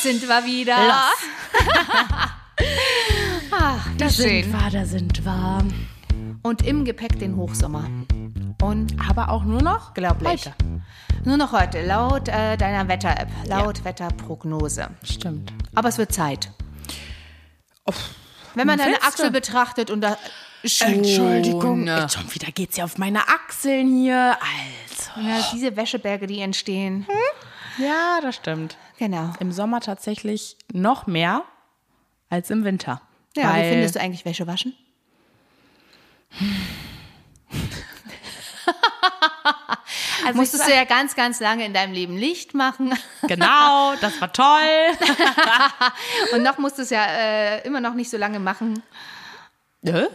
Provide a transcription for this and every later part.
Sind wir wieder. Ach, wie schön. sind wir, da sind wir. Und im Gepäck den Hochsommer. Und Aber auch nur noch glaublich. heute. Nur noch heute, laut äh, deiner Wetter-App, laut Wetterprognose. Stimmt. Aber es wird Zeit. Wenn man deine Findste? Achsel betrachtet und da. Schon, Entschuldigung, jetzt schon wieder geht's ja auf meine Achseln hier. Also. Ja, diese Wäscheberge, die entstehen. Ja, das stimmt. Genau. Im Sommer tatsächlich noch mehr als im Winter. Ja, Weil, wie findest du eigentlich Wäsche waschen? also Musstest du ja ganz, ganz lange in deinem Leben Licht machen. Genau, das war toll. Und noch musst du es ja äh, immer noch nicht so lange machen. Hä?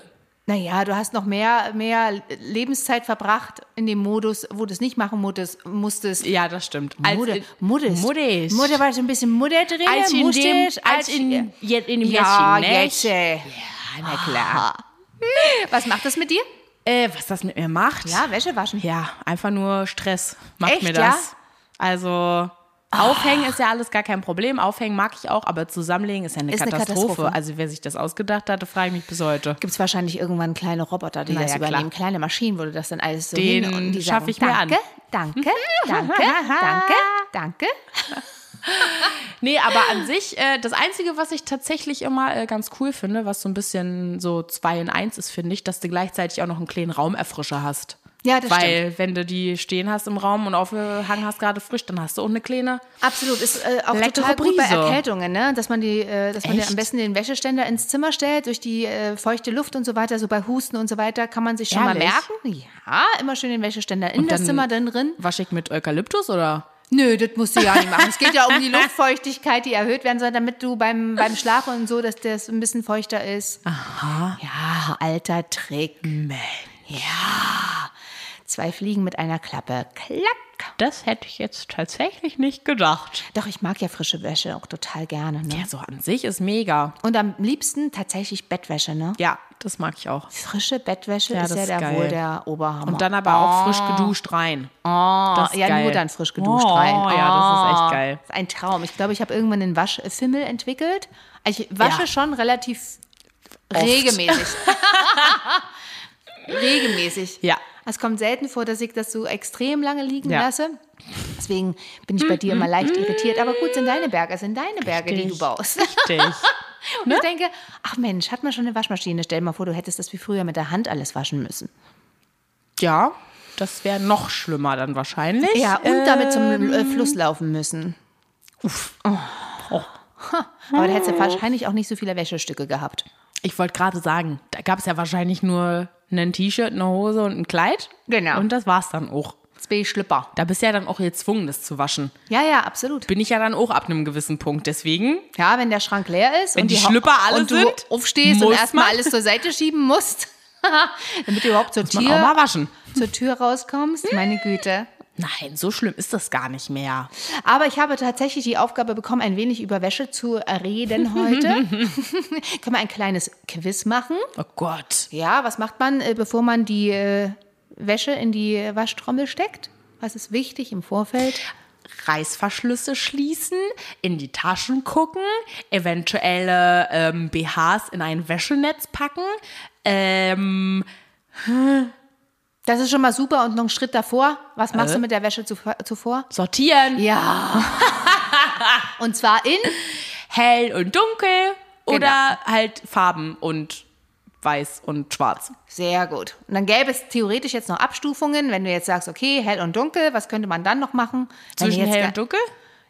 Naja, du hast noch mehr, mehr Lebenszeit verbracht in dem Modus, wo du es nicht machen musstest. musstest. Ja, das stimmt. In- Muddest. Muddest. Mutter war so ein bisschen Mutter drin. Als in dem, musstest, als in, je- in dem ja, Jäschchen, ne? jetzt. äh, Na klar. Was macht das mit dir? Äh, was das mit mir macht? Ja, Wäsche waschen. Ja, einfach nur Stress macht Echt, mir ja? das. Also Aufhängen ist ja alles gar kein Problem. Aufhängen mag ich auch, aber zusammenlegen ist ja eine, Ist eine Katastrophe. Katastrophe. Also wer sich das ausgedacht hatte, frage ich mich bis heute. Gibt es wahrscheinlich irgendwann kleine Roboter, die Na das ja, klar. übernehmen, kleine Maschinen, wo du das dann alles so Den hin und die schaff sagen, ich mir an. danke, Danke, danke, danke, danke. Nee, aber an sich, äh, das Einzige, was ich tatsächlich immer äh, ganz cool finde, was so ein bisschen so zwei in eins ist, finde ich, dass du gleichzeitig auch noch einen kleinen Raumerfrischer hast. Ja, das Weil, wenn du die stehen hast im Raum und aufgehangen hast gerade frisch, dann hast du auch eine kleine. Absolut, ist äh, auch total gut bei. Erkältungen, ne? dass man die, äh, dass man am besten den Wäscheständer ins Zimmer stellt, durch die äh, feuchte Luft und so weiter, so bei Husten und so weiter, kann man sich schon Ehrlich? mal merken. Ja, immer schön den Wäscheständer in Und das dann- Zimmer drin drin. Waschig mit Eukalyptus oder? Nö, das musst du ja nicht machen. Es geht ja um die Luftfeuchtigkeit, die erhöht werden soll, damit du beim, beim Schlafen und so, dass das ein bisschen feuchter ist. Aha. Ja, alter Trick. Mensch. Ja. Zwei Fliegen mit einer Klappe. Klack. Das hätte ich jetzt tatsächlich nicht gedacht. Doch, ich mag ja frische Wäsche auch total gerne. Ne? Ja, so an sich ist mega. Und am liebsten tatsächlich Bettwäsche, ne? Ja, das mag ich auch. Frische Bettwäsche Ja, ist ja geil. wohl der Oberhammer. Und dann aber auch frisch geduscht rein. oh, das ist ja, geil. nur dann frisch geduscht Oh, rein. ja, das ist echt geil. Das ist ein Traum. Ich glaube, ich habe irgendwann einen Waschfimmel entwickelt. Ich wasche Ja. schon relativ regelmäßig. regelmäßig. Ja. Es kommt selten vor, dass ich das so extrem lange liegen Ja. lasse. Deswegen bin ich bei dir immer leicht irritiert. Aber gut, sind deine Berge, sind deine Berge, die du Richtig. baust. Richtig. Und ich denke, ach Mensch, hat man schon eine Waschmaschine? Stell dir mal vor, du hättest das wie früher mit der Hand alles waschen müssen. ja, das wäre noch schlimmer dann wahrscheinlich. Ja, und damit zum äh, Fluss laufen müssen. Uff. Oh. Ha. Aber da hättest du wahrscheinlich auch nicht so viele Wäschestücke gehabt. Ich wollte gerade sagen, da gab es ja wahrscheinlich nur ein T-Shirt, eine Hose und ein Kleid. Genau. Und das war's dann auch. Zwei Schlipper. Da bist du ja dann auch gezwungen, das zu waschen. Ja, ja, absolut. Bin ich ja dann auch ab einem gewissen Punkt. Deswegen, Ja, wenn der Schrank leer ist Wenn und die Ha- Schlipper alle und du sind, aufstehst und erstmal alles zur Seite schieben musst, damit du überhaupt zur man auch mal Tür, waschen. zur Tür rauskommst. Meine Güte. Nein, so schlimm ist das gar nicht mehr. Aber ich habe tatsächlich die Aufgabe bekommen, ein wenig über Wäsche zu reden heute. Können wir ein kleines Quiz machen? Oh Gott. Ja, was macht man, äh, bevor man die äh, Wäsche in die Waschtrommel steckt? Was ist wichtig im Vorfeld? Reißverschlüsse schließen, in die Taschen gucken, eventuelle ähm, BHs in ein Wäschenetz packen. Ähm, Das ist schon mal super und noch einen Schritt davor. Was machst du mit der Wäsche zuvor- sortieren, Ja. und zwar in hell und dunkel Genau. oder halt Farben und weiß und schwarz. Sehr gut. Und dann gäbe es theoretisch jetzt noch Abstufungen, wenn du jetzt sagst, okay, hell und dunkel, was könnte man dann noch machen? Zwischen hell und dunkel?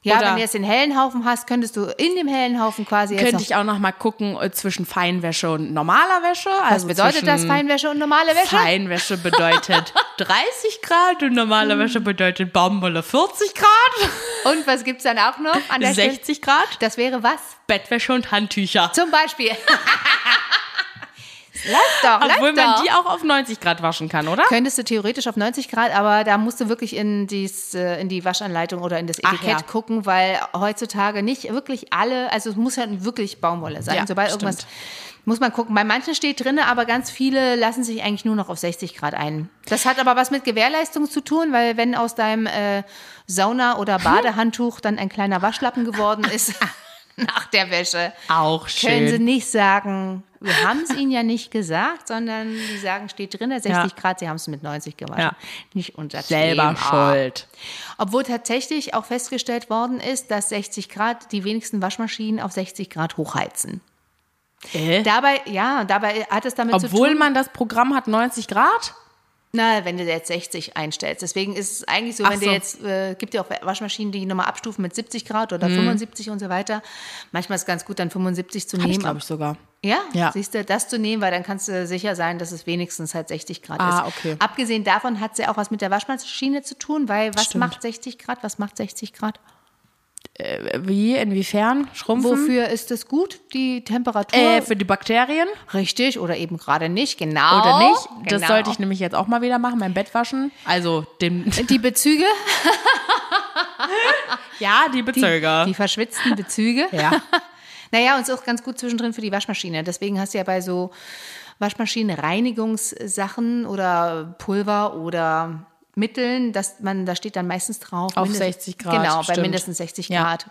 Ja, Oder wenn du jetzt den hellen Haufen hast, könntest du in dem hellen Haufen quasi jetzt könnte ich auch noch mal gucken äh, zwischen Feinwäsche und normaler Wäsche. Was Also bedeutet das, Feinwäsche und normale Wäsche? Feinwäsche bedeutet 30 Grad und normale Wäsche bedeutet Baumwolle 40 Grad, Und was gibt es dann auch noch an der Stelle? 60 Grad, Das wäre was? Bettwäsche und Handtücher. Zum Beispiel. Läuft doch, Obwohl läuft man doch. die auch auf 90 Grad waschen kann, oder? Könntest du theoretisch auf 90 Grad, aber da musst du wirklich in, dies, äh, in die Waschanleitung oder in das Etikett ja. gucken, weil heutzutage nicht wirklich alle, also es muss ja wirklich Baumwolle sein. Ja, Sobald stimmt. irgendwas, muss man gucken. Bei manchen steht drin, aber ganz viele lassen sich eigentlich nur noch auf 60 Grad ein. Das hat aber was mit Gewährleistung zu tun, weil wenn aus deinem äh, Sauna- oder Badehandtuch dann ein kleiner Waschlappen geworden ist nach der Wäsche, Auch können sie schön. nicht sagen, wir haben es ihnen ja nicht gesagt, sondern die sagen, steht drin, 60 Ja. Grad, sie haben es mit 90 gewaschen. Ja. Nicht unser Selber schuld. Obwohl tatsächlich auch festgestellt worden ist, dass 60 Grad die wenigsten Waschmaschinen auf 60 Grad hochheizen. Äh? Dabei, ja, dabei hat es damit zu Obwohl tun, man das Programm hat 90 Grad? Na, wenn du jetzt 60 einstellst. Deswegen ist es eigentlich so, Ach wenn so. du jetzt, äh, gibt ja auch Waschmaschinen, die nochmal abstufen mit 70 Grad oder Mhm. 75 und so weiter. Manchmal ist es ganz gut, dann 75 zu Hab nehmen. glaube ich, sogar. Ja, Ja. siehst du, das zu nehmen, weil dann kannst du sicher sein, dass es wenigstens halt 60 Grad Ah, ist. okay. Abgesehen davon hat es ja auch was mit der Waschmaschine zu tun, weil was Stimmt. macht 60 Grad? Was macht 60 Grad? Äh, Wie? Inwiefern? Schrumpfen? Wofür ist es gut, die Temperatur? Äh, für die Bakterien? Richtig oder eben gerade nicht, genau. Oder nicht? Das genau. sollte ich nämlich jetzt auch mal wieder machen, mein Bett waschen. Also den, Die Bezüge, ja, die die, Bezöger. die verschwitzten Bezüge. ja. Naja, und ist auch ganz gut zwischendrin für die Waschmaschine. Deswegen hast du ja bei so Waschmaschinenreinigungssachen oder Pulver oder Mitteln, dass man, da steht dann meistens drauf. Auf mindest- 60 Grad, Genau, bei stimmt. mindestens 60 Ja. Grad.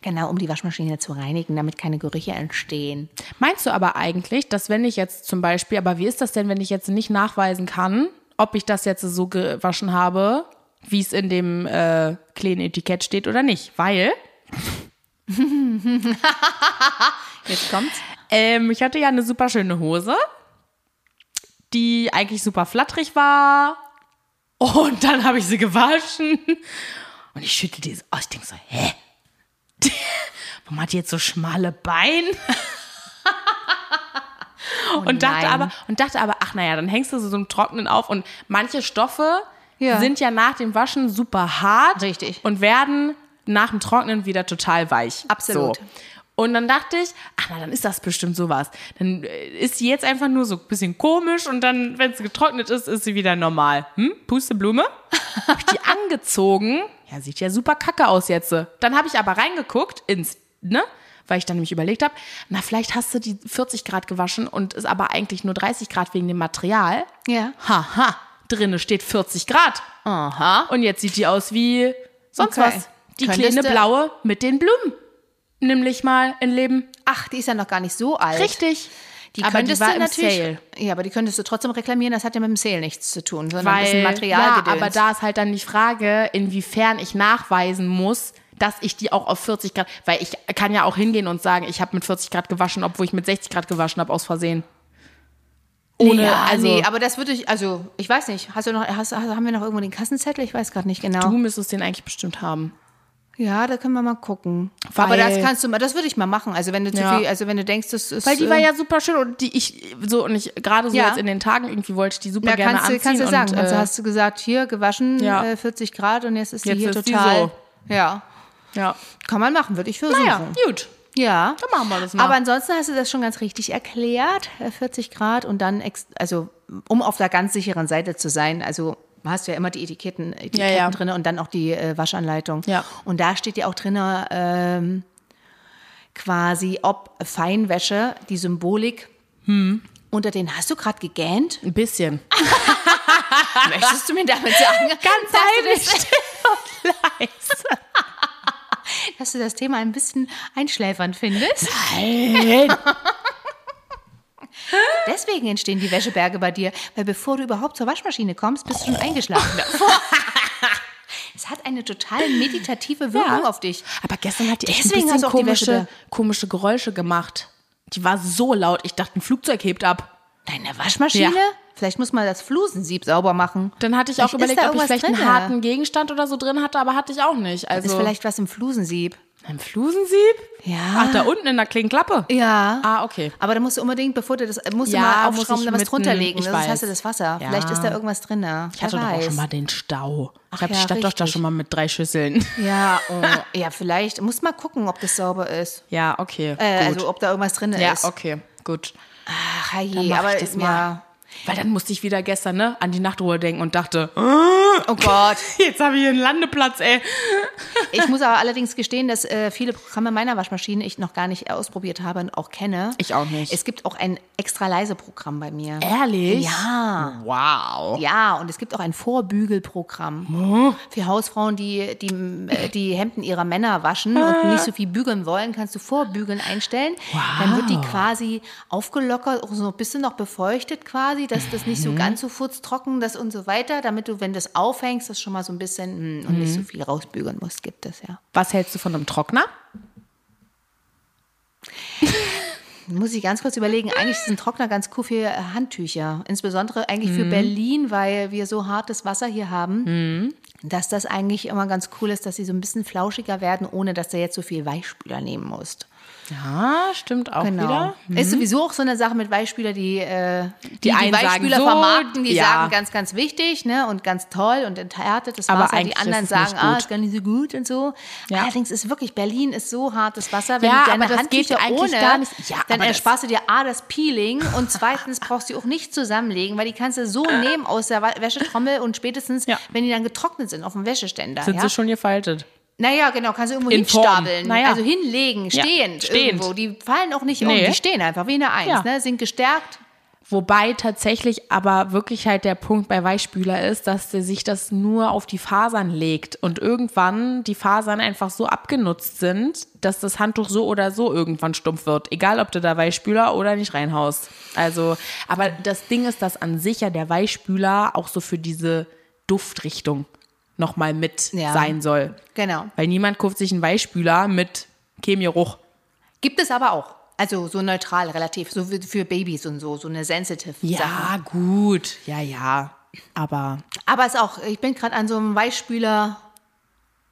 Genau, um die Waschmaschine zu reinigen, damit keine Gerüche entstehen. Meinst du aber eigentlich, dass wenn ich jetzt zum Beispiel, aber wie ist das denn, wenn ich jetzt nicht nachweisen kann, ob ich das jetzt so gewaschen habe, wie es in dem äh, kleinen Etikett steht oder nicht? Weil Jetzt kommt's. ähm, ich hatte ja eine super schöne Hose, die eigentlich super flatterig war. Und dann habe ich sie gewaschen. Und ich schüttel die so aus. Ich denke so, hä? Warum hat die jetzt so schmale Beine? und dachte Oh nein. aber, und dachte aber, ach naja, dann hängst du so im Trocknen auf und manche Stoffe Ja. sind ja nach dem Waschen super hart Richtig. und werden nach dem Trocknen wieder total weich. Absolut. So. Und dann dachte ich, ach na, dann ist das bestimmt sowas. Dann äh, ist sie jetzt einfach nur so ein bisschen komisch und dann, wenn sie getrocknet ist, ist sie wieder normal. Hm? Pusteblume? Hab ich die angezogen. Ja, sieht ja super kacke aus jetzt. Dann habe ich aber reingeguckt ins, ne? Weil ich dann nämlich überlegt habe, na, vielleicht hast du die 40 Grad gewaschen und ist aber eigentlich nur 30 Grad wegen dem Material. Ja. Haha, drinne steht 40 Grad. Aha. Und jetzt sieht die aus wie sonst Okay. was. Die Könntest kleine blaue mit den Blumen. Nämlich mal in Leben. Ach, die ist ja noch gar nicht so alt. Richtig. Die aber die könntest war du im natürlich, Sale. Ja, aber die könntest du trotzdem reklamieren, das hat ja mit dem Sale nichts zu tun, sondern das ist Weil, ein Material ja, aber da ist halt dann die Frage, inwiefern ich nachweisen muss, dass ich die auch auf 40 Grad, weil ich kann ja auch hingehen und sagen, ich habe mit 40 Grad gewaschen, obwohl ich mit 60 Grad gewaschen habe, aus Versehen. Ohne, ja, also nee, aber das würde ich, also ich weiß nicht, hast du noch, hast, haben wir noch irgendwo den Kassenzettel? Ich weiß gerade nicht genau. du müsstest den eigentlich bestimmt haben. Ja, da können wir mal gucken. Weil- aber das kannst du mal, das würde ich mal machen. Also wenn du zu Ja. viel, also wenn du denkst, das ist. Weil die äh, war ja super schön und die ich so und ich gerade so Ja. jetzt in den Tagen irgendwie wollte ich die super ja, gerne kannst, anziehen kannst du sagen. und, kannst, du- äh, hast du gesagt, hier gewaschen, Ja. äh, 40 Grad und jetzt ist die Jetzt hier ist die total. so. Ja, ja. kann man machen, würde ich versuchen. Naja, gut. Ja. Dann machen wir das mal. Aber ansonsten hast du das schon ganz richtig erklärt, äh, 40 Grad und dann, ex also um auf der ganz sicheren Seite zu sein, also hast du ja immer die Etiketten, Etiketten Ja, ja. drin und dann auch die äh, Waschanleitung. Ja. Und da steht ja auch drin, ähm, quasi, ob Feinwäsche, die Symbolik Hm. unter den, hast du gerade gegähnt? ein bisschen. Möchtest du mir damit sagen, Ganz du das, leise. dass du das Thema ein bisschen einschläfernd findest? Nein. Deswegen entstehen die Wäscheberge bei dir, weil bevor du überhaupt zur Waschmaschine kommst, bist du schon eingeschlafen davor. Es hat eine total meditative Wirkung Ja. auf dich. Aber gestern hat die echt Deswegen ein bisschen auch komische, komische Geräusche gemacht. Die war so laut, ich dachte, ein Flugzeug hebt ab. Deine Waschmaschine? Ja. Vielleicht muss man das Flusensieb sauber machen. Dann hatte ich auch Vielleicht ist überlegt, ob ich vielleicht einen drinne. harten Gegenstand oder so drin hatte, aber hatte ich auch nicht. Also Ist vielleicht was im Flusensieb. Ein Flusensieb? Ja. Ach, da unten in der kleinen Klappe. Ja. Ah, okay. Aber da musst du unbedingt, bevor du das, musst du Ja, mal aufschrauben, da was drunter legen. ich Sonst weiß. hast du das Wasser. Ja. Vielleicht ist da irgendwas drin. Ich hatte doch auch schon mal den Stau. Ich glaube, ja, doch da schon mal mit drei Schüsseln. Ja, oh, ja, vielleicht. Muss mal gucken, ob das sauber ist. Ja, okay. Äh, also ob da irgendwas drin ja, ist. okay, gut. Ach, je, aber ich das mal. ja. Weil dann musste ich wieder gestern ne, an die Nachtruhe denken und dachte, Oh Gott. jetzt habe ich hier einen Landeplatz, ey. Ich muss aber allerdings gestehen, dass äh, viele Programme meiner Waschmaschine ich noch gar nicht ausprobiert habe und auch kenne. Ich auch nicht. Es gibt auch ein extra leise Programm bei mir. Ehrlich? Ja. Wow. Ja, und es gibt auch ein Vorbügelprogramm. Für Hausfrauen, die, die äh, die Hemden ihrer Männer waschen und nicht so viel bügeln wollen, kannst du Vorbügeln einstellen. Dann wird die quasi aufgelockert, auch so ein bisschen noch befeuchtet quasi, dass das nicht so ganz so furztrocken das und so weiter, damit du, wenn das aufhängst, das schon mal so ein bisschen hm, und nicht so viel rausbügeln musst, gibt es ja. Was hältst du von einem Trockner? Muss ich ganz kurz überlegen, eigentlich ist ein Trockner ganz cool für Handtücher. Insbesondere eigentlich für Berlin, weil wir so hartes Wasser hier haben, dass das eigentlich immer ganz cool ist, dass sie so ein bisschen flauschiger werden, ohne dass du jetzt so viel Weichspüler nehmen musst. Ja, stimmt auch Genau. wieder. Ist sowieso auch so eine Sache mit Weichspüler, die äh, die, die, sagen Weichspüler so, vermarkten, die ja. sagen ganz, ganz wichtig ne, und ganz toll und enthärtetes Aber Wasser. Die eigentlich anderen sagen, ah, ist gar nicht so gut und so. Ja. Allerdings ist wirklich, Berlin ist so hartes Wasser, wenn Ja, du deine aber das geht Handtücher ohne, gar nicht. Ja, dann aber das- ersparst du dir A, das Peeling und zweitens brauchst du die auch nicht zusammenlegen, weil die kannst du so nehmen aus der Wäschetrommel und spätestens, Ja. wenn die dann getrocknet sind auf dem Wäscheständer. Sind sie schon gefaltet? Naja, genau, kannst du irgendwo In hinstapeln. Naja. Also hinlegen, Ja, stehend, stehend. irgendwo. Die fallen auch nicht um, Nee. die stehen einfach wie eine Eins, Ja. ne? sind gestärkt. Wobei tatsächlich aber wirklich halt der Punkt bei Weichspüler ist, dass der sich das nur auf die Fasern legt und irgendwann die Fasern einfach so abgenutzt sind, dass das Handtuch so oder so irgendwann stumpf wird. Egal, ob du da Weichspüler oder nicht reinhaust. Also, aber das Ding ist, dass an sich ja der Weichspüler auch so für diese Duftrichtung nochmal mit Ja. sein soll. Genau. Weil niemand kauft sich einen Weichspüler mit Chemieruch. Gibt es aber auch. Also so neutral relativ, so für, Babys und so, so eine sensitive Sache. Ja, gut. Ja, ja. Aber Aber es ist auch, ich bin gerade an so einem Weichspüler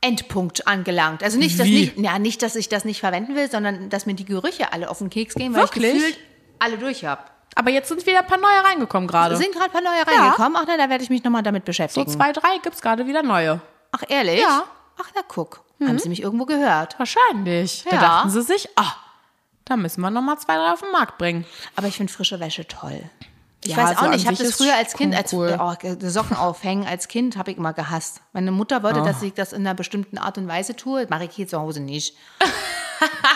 Endpunkt angelangt. Also nicht, dass Wie? nicht, ja, nicht, dass ich das nicht verwenden will, sondern dass mir die Gerüche alle auf den Keks gehen, weil Wirklich? ich gefühlt alle durch habe. Aber jetzt sind wieder ein paar neue reingekommen gerade. Sind gerade ein paar neue reingekommen. Ach, na, da werde ich mich nochmal damit So beschäftigen. zwei, drei gibt es gerade wieder neue. Ach, ehrlich? Ja. Ach, na guck. Haben Sie mich irgendwo gehört? Wahrscheinlich. Da Ja. dachten sie sich, ah, da müssen wir nochmal zwei, drei auf den Markt bringen. Aber ich finde frische Wäsche toll. Ich Ja, weiß so auch an nicht, ich habe das früher als Kind, als cool. oh, Socken aufhängen, als Kind habe ich immer gehasst. Meine Mutter wollte, dass ich das in einer bestimmten Art und Weise tue. Das mache ich hier zu Hause nicht.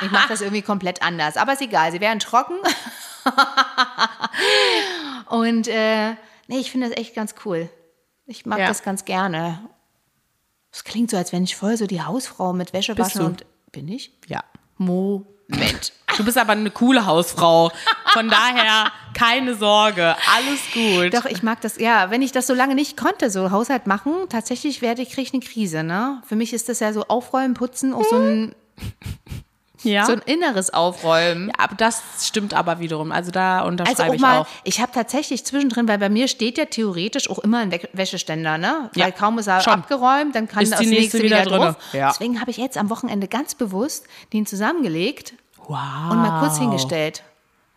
ich mache das irgendwie komplett anders. Aber ist egal, sie wären trocken. und äh, nee, ich finde das echt ganz cool. Ich mag Ja. das ganz gerne. Es klingt so, als wenn ich voll so die Hausfrau mit Wäsche Bist waschen du? und bin ich? Ja. Moment. Du bist aber eine coole Hausfrau. Von daher keine Sorge, alles gut. Doch, ich mag das, ja, wenn ich das so lange nicht konnte, so Haushalt machen, tatsächlich werde ich, kriege ich eine Krise, ne? Für mich ist das ja so Aufräumen, Putzen, auch so ein, ja. so ein inneres Aufräumen. ja, aber das stimmt aber wiederum. Also da Also unterschreibe auch ich mal, auch. ich habe tatsächlich zwischendrin, weil bei mir steht ja theoretisch auch immer ein Wä- Wäscheständer, ne? Ja, Weil kaum ist er schon. abgeräumt, dann kann Ist das nächste, nächste wieder, wieder drauf. Ja. Deswegen habe ich jetzt am Wochenende ganz bewusst den zusammengelegt Wow. und mal kurz hingestellt.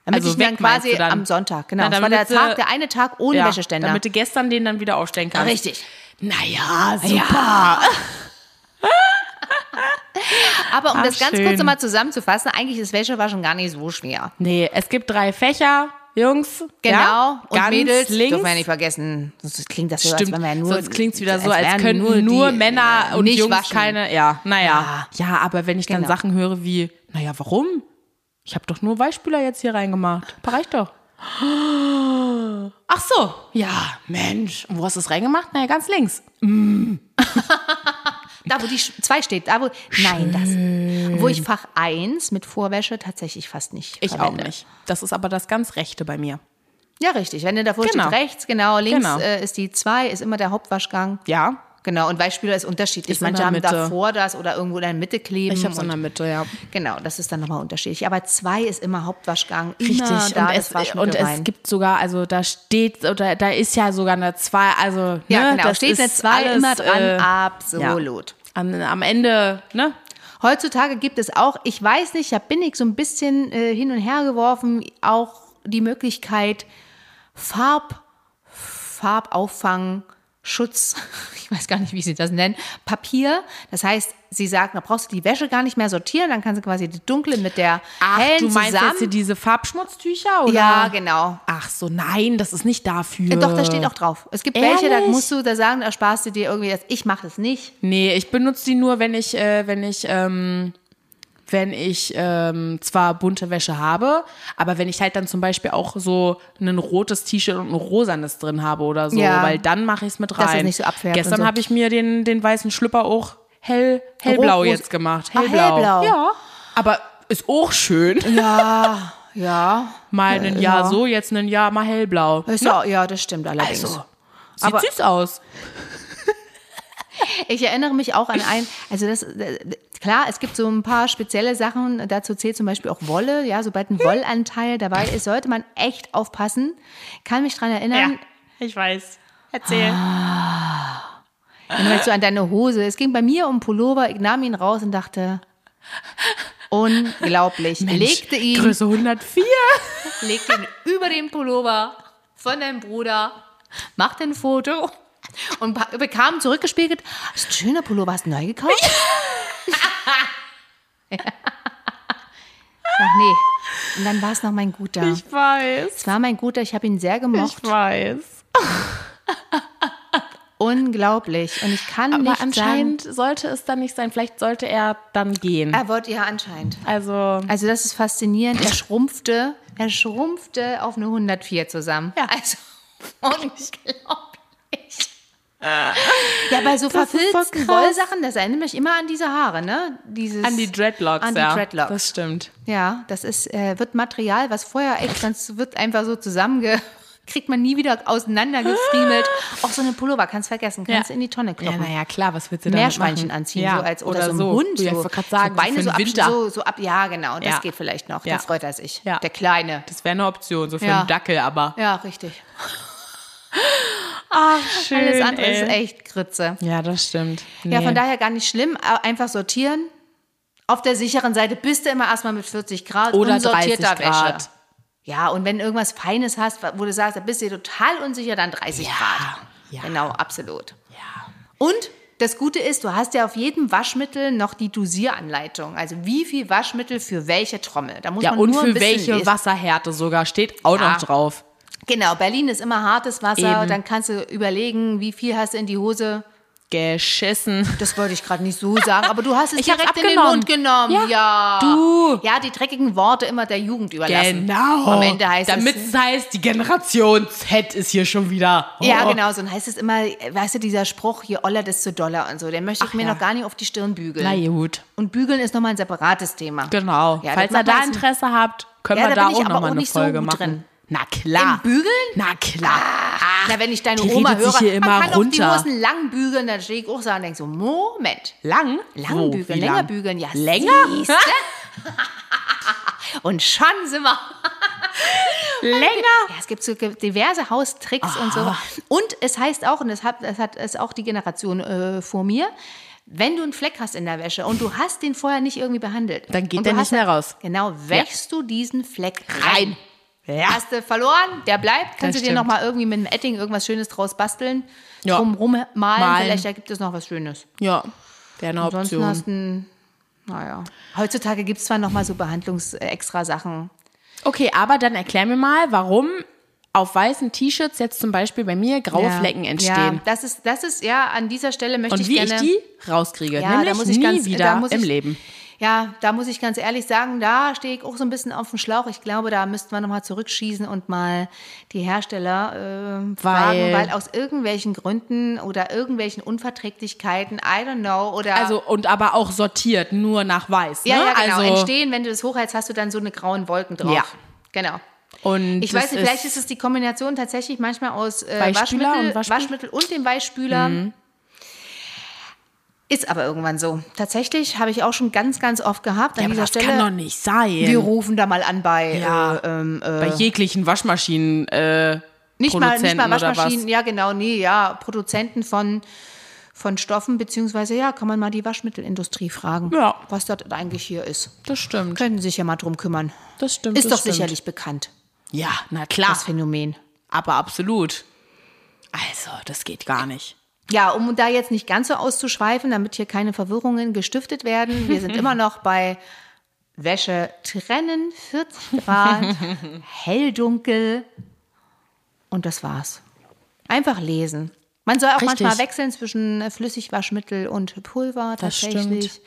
Damit Also ich dann weg meinst quasi dann? am Sonntag, genau. Na, das war der Tag, der eine Tag ohne ja, Wäscheständer. Damit du gestern den dann wieder aufstellen kannst. Richtig. Naja, super. Aber um Ach, das ganz schön. kurz nochmal zusammenzufassen, eigentlich ist Wäschewaschen gar nicht so schwer. Nee, es gibt drei Fächer, Jungs. Genau. Ja, und ganz Mädels links. dürfen wir ja nicht vergessen. Sonst klingt das so, als Stimmt, wir ja nur, sonst klingt es wieder so, als wären können nur, die, Männer äh, und Jungs waschen. keine, ja, naja. Ja, aber wenn ich dann Genau. Sachen höre wie, naja, warum? Ich habe doch nur Weichspüler jetzt hier reingemacht. Reicht doch. Ach so, ja, Mensch. Und wo hast du es reingemacht? Naja, ganz links. Da, wo die Sch- zwei steht. Da, wo, nein, das. Wo ich Fach 1 mit Vorwäsche tatsächlich fast nicht Ich verwende. auch nicht. Das ist aber das ganz Rechte bei mir. Ja, richtig. Wenn du davor Genau. steht rechts, genau, links Genau. Äh, ist die 2, ist immer der Hauptwaschgang. Ja, Genau, und Weichspüler ist unterschiedlich. Ist Manche haben Mitte. davor das oder irgendwo in der Mitte kleben. ich habe es in der Mitte, ja. Genau, das ist dann nochmal unterschiedlich. Aber 2 ist immer Hauptwaschgang. Richtig. Immer da und es, und es gibt sogar, also da steht, oder da ist ja sogar eine 2, also Ja, ne, genau. das Steht eine 2 alles, immer dran. äh, Absolut. am, am Ende, ne? Heutzutage gibt es auch, ich weiß nicht, da bin ich so ein bisschen äh, hin und her geworfen, auch die Möglichkeit, Farb, Farbauffang Schutz, ich weiß gar nicht, wie sie das nennen, Papier. Das heißt, sie sagt, da brauchst du die Wäsche gar nicht mehr sortieren, dann kannst du quasi die dunkle mit der Ach, hellen du meinst zusammen. jetzt diese Farbschmutztücher? Oder? ja, genau. Ach so, nein, das ist nicht dafür. Doch, da steht auch drauf. Es gibt welche, da Ehrlich? musst du da sagen, da sparst du dir irgendwie das. Ich mache das nicht. Nee, ich benutze die nur, wenn ich, äh, wenn ich, ähm, wenn ich ähm, zwar bunte Wäsche habe, aber wenn ich halt dann zum Beispiel auch so ein rotes T-Shirt und ein rosanes drin habe oder so, Ja. weil dann mache ich es mit rein. Dass es nicht so Gestern so. habe ich mir den, den weißen Schlüpper auch hell, hellblau Rot- jetzt gemacht. Ah, hellblau. Ja. Aber ist auch schön. Ja, ja. Mal ein Jahr so, jetzt ein Jahr mal hellblau. Ist ja, ja, das stimmt allerdings. Also, sieht Aber- süß aus. Ich erinnere mich auch an ein, also das, klar, es gibt so ein paar spezielle Sachen, dazu zählt zum Beispiel auch Wolle, ja, sobald ein Wollanteil dabei ist, sollte man echt aufpassen. Kann mich dran erinnern, ich weiß. Erzähl. wenn du so an deine Hose, es ging bei mir um Pullover, ich nahm ihn raus und dachte, unglaublich. legte ihn, Größe 104. legte ihn über den Pullover von deinem Bruder, machte ein Foto und bekam zurückgespiegelt, ist ein schöner Pullover, hast du neu gekauft? Ach nee. Und dann war es noch mein guter. Ich weiß. es war mein guter, ich habe ihn sehr gemocht. Ich weiß. Unglaublich. Und ich kann Aber nicht anscheinend sollte es dann nicht sein. Vielleicht sollte er dann gehen. sagen, er wollte ja anscheinend. Also, Also das ist faszinierend. Er schrumpfte, er schrumpfte auf eine 104 zusammen. Ja. Also unglaublich. Ja, bei so Das verfilzten. Wollsachen, das erinnert mich immer an diese Haare, ne? Dieses, an die Dreadlocks, An die ja. Dreadlocks. Das stimmt. Ja, das ist, äh, wird Material, was vorher echt, ganz wird einfach so zusammenge, kriegt man nie wieder auseinandergefriemelt. Auch so eine Pullover kannst vergessen, kannst Ja. in die Tonne Ja, kloppen. naja, klar, was willst du damit Meerschweinchen machen? anziehen, ja, so als oder, oder so ein so. Hund, Ja, so, ich wollte gerade sagen, so Beine für so, ab, so, so ab, ja genau, das Ja. geht vielleicht noch, Ja. da freut er sich, Ja. der Kleine. Das wäre eine Option, so für Ja. einen Dackel, aber. Ja, richtig. Ach, schön. Alles andere ey. ist echt Grütze. Ja, das stimmt. Ja, Nee. von daher gar nicht schlimm, einfach sortieren. Auf der sicheren Seite bist du immer erstmal mit 40 Grad Oder unsortierter 30 Grad. Wäsche. Ja, und wenn du irgendwas Feines hast, wo du sagst, da bist du dir total unsicher, dann 30 Ja, Grad. ja. Genau, absolut. Ja. Und das Gute ist, du hast ja auf jedem Waschmittel noch die Dosieranleitung. Also wie viel Waschmittel für welche Trommel. Da muss Ja, man und nur für welche. Wasserhärte sogar steht auch Ja. noch drauf. Genau, Berlin ist immer hartes Wasser. Eben. Dann kannst du überlegen, wie viel hast du in die Hose. Geschissen. Das wollte ich gerade nicht so sagen, aber du hast es Ich direkt in den. Mund genommen. Ja, Ja. du. Ja, die dreckigen Worte immer der Jugend überlassen. Genau. Am Ende heißt Damit es. es heißt, die Generation Z ist hier schon wieder. Oh. Ja, genau, so dann heißt es immer, weißt du, dieser Spruch, je oller, desto doller und so, den möchte ich Ach mir ja. noch gar nicht auf die Stirn bügeln. Na gut. Und bügeln ist nochmal ein separates Thema. Genau. Ja, Falls ihr da Interesse habt, können wir da da auch nochmal eine so Folge gut machen. drin. Na klar. Im Bügeln? Na klar. Na, wenn ich deine die Oma redet sich höre, hier immer man kann runter. auch die Hosen lang bügeln, dann stehe ich auch so und denke so, Moment, Lang? lang Wo? bügeln, länger lang? bügeln, ja Länger? Und schon sind wir. Länger? Ja, es gibt so diverse Haustricks und so. Ah. Und es heißt auch, und das hat, das hat es auch die Generation äh, vor mir, wenn du einen Fleck hast in der Wäsche und du hast den vorher nicht irgendwie behandelt. Dann geht der nicht mehr raus. Genau, wäschst du diesen Fleck rein. Rein. Ja. Hast du verloren, der bleibt. Kannst Das du dir nochmal irgendwie mit einem Etting irgendwas Schönes draus basteln, Ja. drum rummalen, Malen. vielleicht ergibt es noch was Schönes. Ja. Wäre eine Ansonsten Option. hast du naja. Heutzutage gibt es zwar nochmal so Behandlungs-Extra-Sachen. Okay, aber dann erklär mir mal, warum auf weißen T-Shirts jetzt zum Beispiel bei mir graue Ja. Flecken Ja, entstehen. das ist, das ist, ja, an dieser Stelle möchte Und ich wie gerne. ich die rauskriege. Ja, Nämlich da muss ich nie ganz- wieder da muss im ich- Leben. Ja, da muss ich ganz ehrlich sagen, da stehe ich auch so ein bisschen auf dem Schlauch. Ich glaube, da müssten wir nochmal zurückschießen und mal die Hersteller äh, fragen, weil aus irgendwelchen Gründen oder irgendwelchen Unverträglichkeiten, I don't know, oder. Also, und aber auch sortiert, nur nach weiß. ja, ne? ja, genau. Also, Entstehen, wenn du das hochhältst, hast du dann so eine grauen Wolken drauf. Ja. Genau. und Ich weiß nicht, vielleicht ist es die Kombination tatsächlich manchmal aus äh, Waschmittel, und Waschspül- Waschmittel und dem Weichspüler. Ist aber irgendwann so. Tatsächlich habe ich auch schon ganz, ganz oft gehabt an ja, dieser das Stelle. kann doch nicht sein. wir rufen da mal an bei Ja. äh, ähm, äh, bei jeglichen Waschmaschinen äh, nicht mal nicht mal Waschmaschinen, was? ja genau, nee, ja, Produzenten von von Stoffen beziehungsweise ja, kann man mal die Waschmittelindustrie fragen, Ja. was dort eigentlich hier ist. Das stimmt. Können sich ja mal drum kümmern. Das stimmt. Ist das doch stimmt. sicherlich bekannt, Ja, na klar. das Phänomen. aber absolut. Also, das geht gar nicht. Ja, um da jetzt nicht ganz so auszuschweifen, damit hier keine Verwirrungen gestiftet werden, wir sind immer noch bei Wäsche trennen, 40 Grad, helldunkel und das war's. Einfach lesen. Man soll auch Richtig. manchmal wechseln zwischen Flüssigwaschmittel und Pulver Das tatsächlich. stimmt.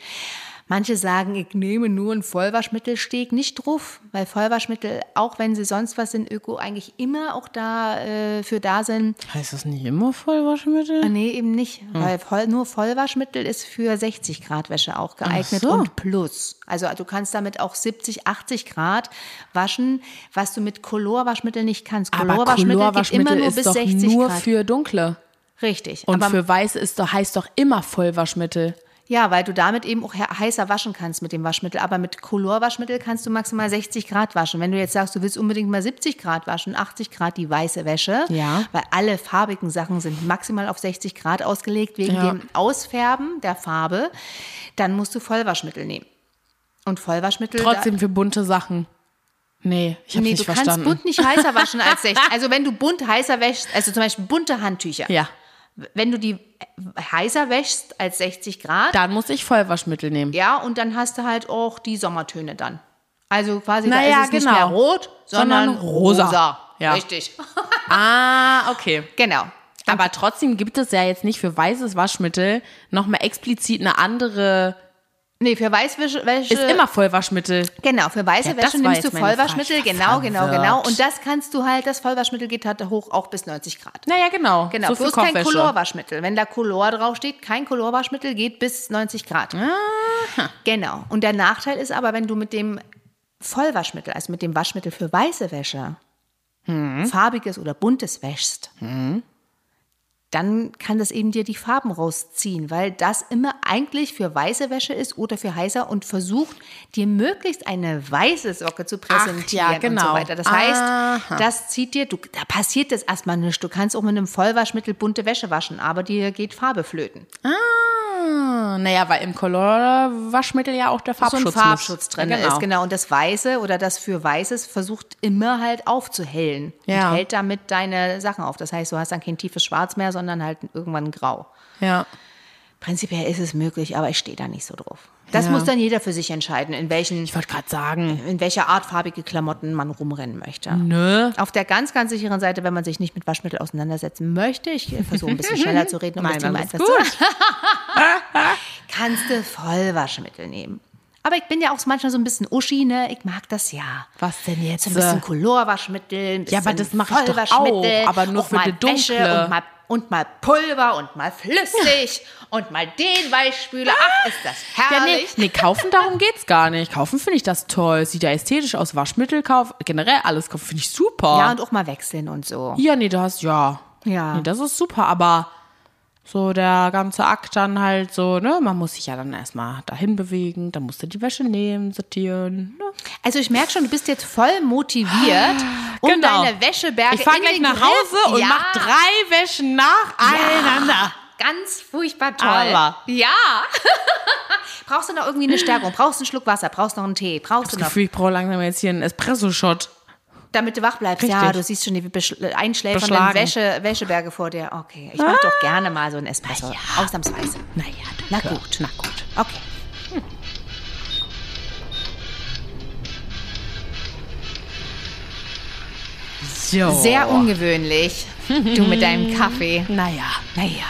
Manche sagen, ich nehme nur ein Vollwaschmittel, stehe ich nicht drauf, weil Vollwaschmittel, auch wenn sie sonst was sind, Öko eigentlich immer auch da äh, für da sind. Heißt das nicht immer Vollwaschmittel? Ah, Nee, eben nicht. Hm. Weil voll, nur Vollwaschmittel ist für 60 Grad Wäsche auch geeignet so. und plus. Also du kannst damit auch 70, 80 Grad waschen, was du mit Colorwaschmittel nicht kannst. Colorwaschmittel Chlorwaschmittel immer nur bis doch 60 nur Grad. für dunkle. Richtig. Und Aber, für weiße ist doch, heißt doch immer Vollwaschmittel. Ja, weil du damit eben auch he- heißer waschen kannst mit dem Waschmittel. Aber mit Colorwaschmittel kannst du maximal 60 Grad waschen. Wenn du jetzt sagst, du willst unbedingt mal 70 Grad waschen, 80 Grad die weiße Wäsche, Ja. weil alle farbigen Sachen sind maximal auf 60 Grad ausgelegt wegen Ja. dem Ausfärben der Farbe, dann musst du Vollwaschmittel nehmen. Und Vollwaschmittel. Trotzdem für bunte Sachen. Nee, ich da, hab's nee, nicht du verstanden. kannst bunt nicht heißer waschen als 60. Also wenn du bunt heißer wäschst, also zum Beispiel bunte Handtücher. ja, Wenn du die heißer wäschst als 60 Grad, dann muss ich Vollwaschmittel nehmen. ja, und dann hast du halt auch die Sommertöne dann. Also quasi, da Naja, ist es nicht genau. mehr rot, sondern, Sondern rosa. rosa. Ja. Richtig. Ah, okay. Genau. Aber trotzdem gibt es ja jetzt nicht für weißes Waschmittel nochmal explizit eine andere. Nee, für Weißwäsche Wäsche, Ist immer Vollwaschmittel. Genau, für weiße Ja, Wäsche nimmst du Vollwaschmittel, genau, war genau, verwirrt. genau. Und das kannst du halt, das Vollwaschmittel geht halt hoch auch bis 90 Grad. Naja, genau. Genau, so für bloß kein. Colorwaschmittel. Wenn da Color draufsteht, kein Colorwaschmittel geht bis 90 Grad. Genau. Und der Nachteil ist aber, wenn du mit dem Vollwaschmittel, also mit dem Waschmittel für weiße Wäsche, Hm. farbiges oder buntes wäschst, dann kann das eben dir die Farben rausziehen, weil das immer eigentlich für weiße Wäsche ist oder für heißer und versucht, dir möglichst eine weiße Socke zu präsentieren ja, und so genau. weiter. Das heißt, Aha. das zieht dir, du, da passiert das erstmal nicht. Du kannst auch mit einem Vollwaschmittel bunte Wäsche waschen, aber dir geht Farbe flöten. Ah, naja, weil im Colorwaschmittel ja auch der so Farbschutz ein Farbschutz drin genau. ist, genau. Und das Weiße oder das für Weißes versucht immer halt aufzuhellen Ja. und hält damit deine Sachen auf. Das heißt, du hast dann kein tiefes Schwarz mehr, sondern halt irgendwann grau. Ja. Prinzipiell ist es möglich, aber ich stehe da nicht so drauf. Das Ja. muss dann jeder für sich entscheiden, in welchen, Ich wollte gerade sagen, in welcher Art farbige Klamotten man rumrennen möchte. ne? Auf der ganz, ganz sicheren Seite, wenn man sich nicht mit Waschmittel auseinandersetzen möchte, ich versuche ein bisschen schneller zu reden, um Nein, das Thema etwas zu kannst du Vollwaschmittel nehmen. Aber ich bin ja auch manchmal so ein bisschen Uschi, ne? Ich mag das ja. Was denn jetzt? So ein bisschen Colorwaschmittel, ein bisschen Ja, aber das mache ich doch auch, aber nur für mal die dunkle. Wäsche und mal, und mal Pulver und mal flüssig und mal den Weichspüler. Ach, ist das Ja, nee, herrlich. nee, kaufen, darum geht's gar nicht. Kaufen finde ich das toll. Sieht ja ästhetisch aus. Waschmittel kaufen, generell alles kaufen, finde ich super. Ja, und auch mal wechseln und so. Ja, nee, du hast, ja. Ja. Nee, das ist super, aber so der ganze Akt dann halt so, ne, man muss sich ja dann erstmal dahin bewegen, dann musst du die Wäsche nehmen, sortieren. Ne? Also ich merke schon, du bist jetzt voll motiviert, um Genau. deine Wäscheberge Ich fahre gleich nach Griff- Hause und ja, mach drei Wäschen nacheinander. Ganz furchtbar toll. Aber. Ja. brauchst du noch irgendwie eine Stärkung? Brauchst du einen Schluck Wasser? Brauchst du noch einen Tee? Brauchst du noch, ich brauche langsam jetzt hier einen Espresso-Shot. Damit du wach bleibst? Richtig. Ja, du siehst schon die einschläfernden. Wäsche, Wäscheberge vor dir. Okay, ich mach doch gerne mal so einen Espresso. Na ja. Ausnahmsweise. Naja, Na gut. Na gut. Okay. So. Sehr ungewöhnlich. Du mit deinem Kaffee. Naja, Naja.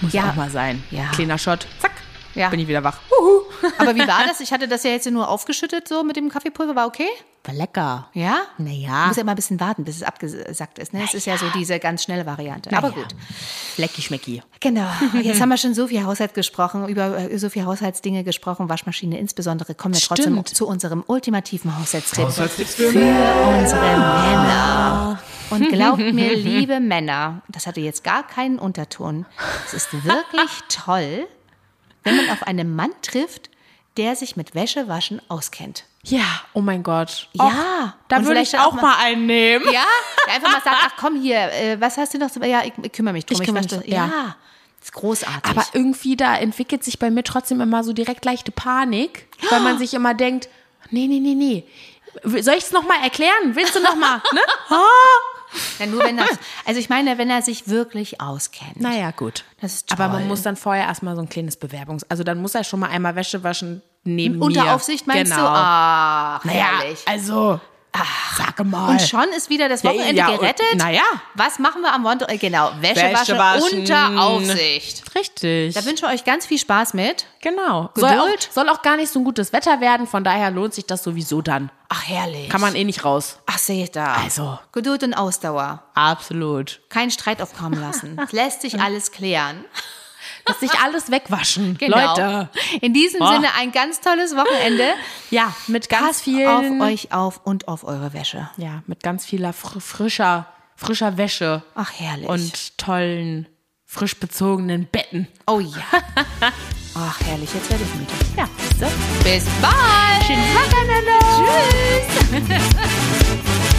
muss Ja. auch mal sein. Ja. Kleiner Shot, zack, Ja. bin ich wieder wach. Aber wie war das? Ich hatte das ja jetzt nur aufgeschüttet, so mit dem Kaffeepulver. War okay? War lecker. Ja? Naja. Muss ja immer ein bisschen warten, bis es abgesackt ist. Ne? Es ist ja so diese ganz schnelle Variante. Aber Naja. gut. Lecky schmecki. Genau. Jetzt haben wir schon so viel Haushalt gesprochen, über äh, so viel Haushaltsdinge gesprochen, Waschmaschine insbesondere. Kommen wir trotzdem Stimmt. zu unserem ultimativen Haushaltstipp Haushaltstipps für für unsere Männer. Und glaubt mir, liebe Männer, das hatte jetzt gar keinen Unterton. Es ist wirklich toll, wenn man auf einen Mann trifft, der sich mit Wäschewaschen auskennt. Ja, oh mein Gott. Ja. Och, da würde ich auch auch mal einen nehmen. Ja, der einfach mal sagt, ach komm hier, äh, was hast du noch? zu- Ja, ich, ich kümmere mich drum. Ich kümmere mich drum, Ja, ja. ist großartig. Aber irgendwie da entwickelt sich bei mir trotzdem immer so direkt leichte Panik, weil man sich immer denkt, nee, nee, nee, nee. Soll ich es nochmal erklären? Willst du nochmal? Ne? Ja, nur wenn das, also ich meine, wenn er sich wirklich auskennt. Naja, gut. Das ist Aber man toll. muss dann vorher erstmal so ein kleines Bewerbungs-, also dann muss er schon mal einmal Wäsche waschen neben Unter mir. Aufsicht meinst genau. du? Ach, Naja, herrlich. also, sag mal. Und schon ist wieder das Ja, Wochenende ja, und- gerettet. naja. Was machen wir am Wochenende? Genau, Wäsche, Wäsche waschen unter Aufsicht. Richtig. Da wünsche ich euch ganz viel Spaß mit. genau. Soll auch, Geduld. soll auch gar nicht so ein gutes Wetter werden, von daher lohnt sich das sowieso dann. Ach, herrlich. Kann man eh nicht raus. Ach, seht da. Also. Geduld und Ausdauer. Absolut. Kein Streit aufkommen lassen. Es lässt sich alles klären. Lass sich alles wegwaschen. Genau. Leute. In diesem Oh. Sinne ein ganz tolles Wochenende. Ja, mit ganz Passt vielen. auf euch auf und auf eure Wäsche. Ja, mit ganz vieler fr frischer, frischer Wäsche. Ach, herrlich. Und tollen, frisch bezogenen Betten. oh ja. Ach, herrlich. Jetzt werde ich müde. Ja, du? Bis bald. Schönes Wochenende. Tschüss.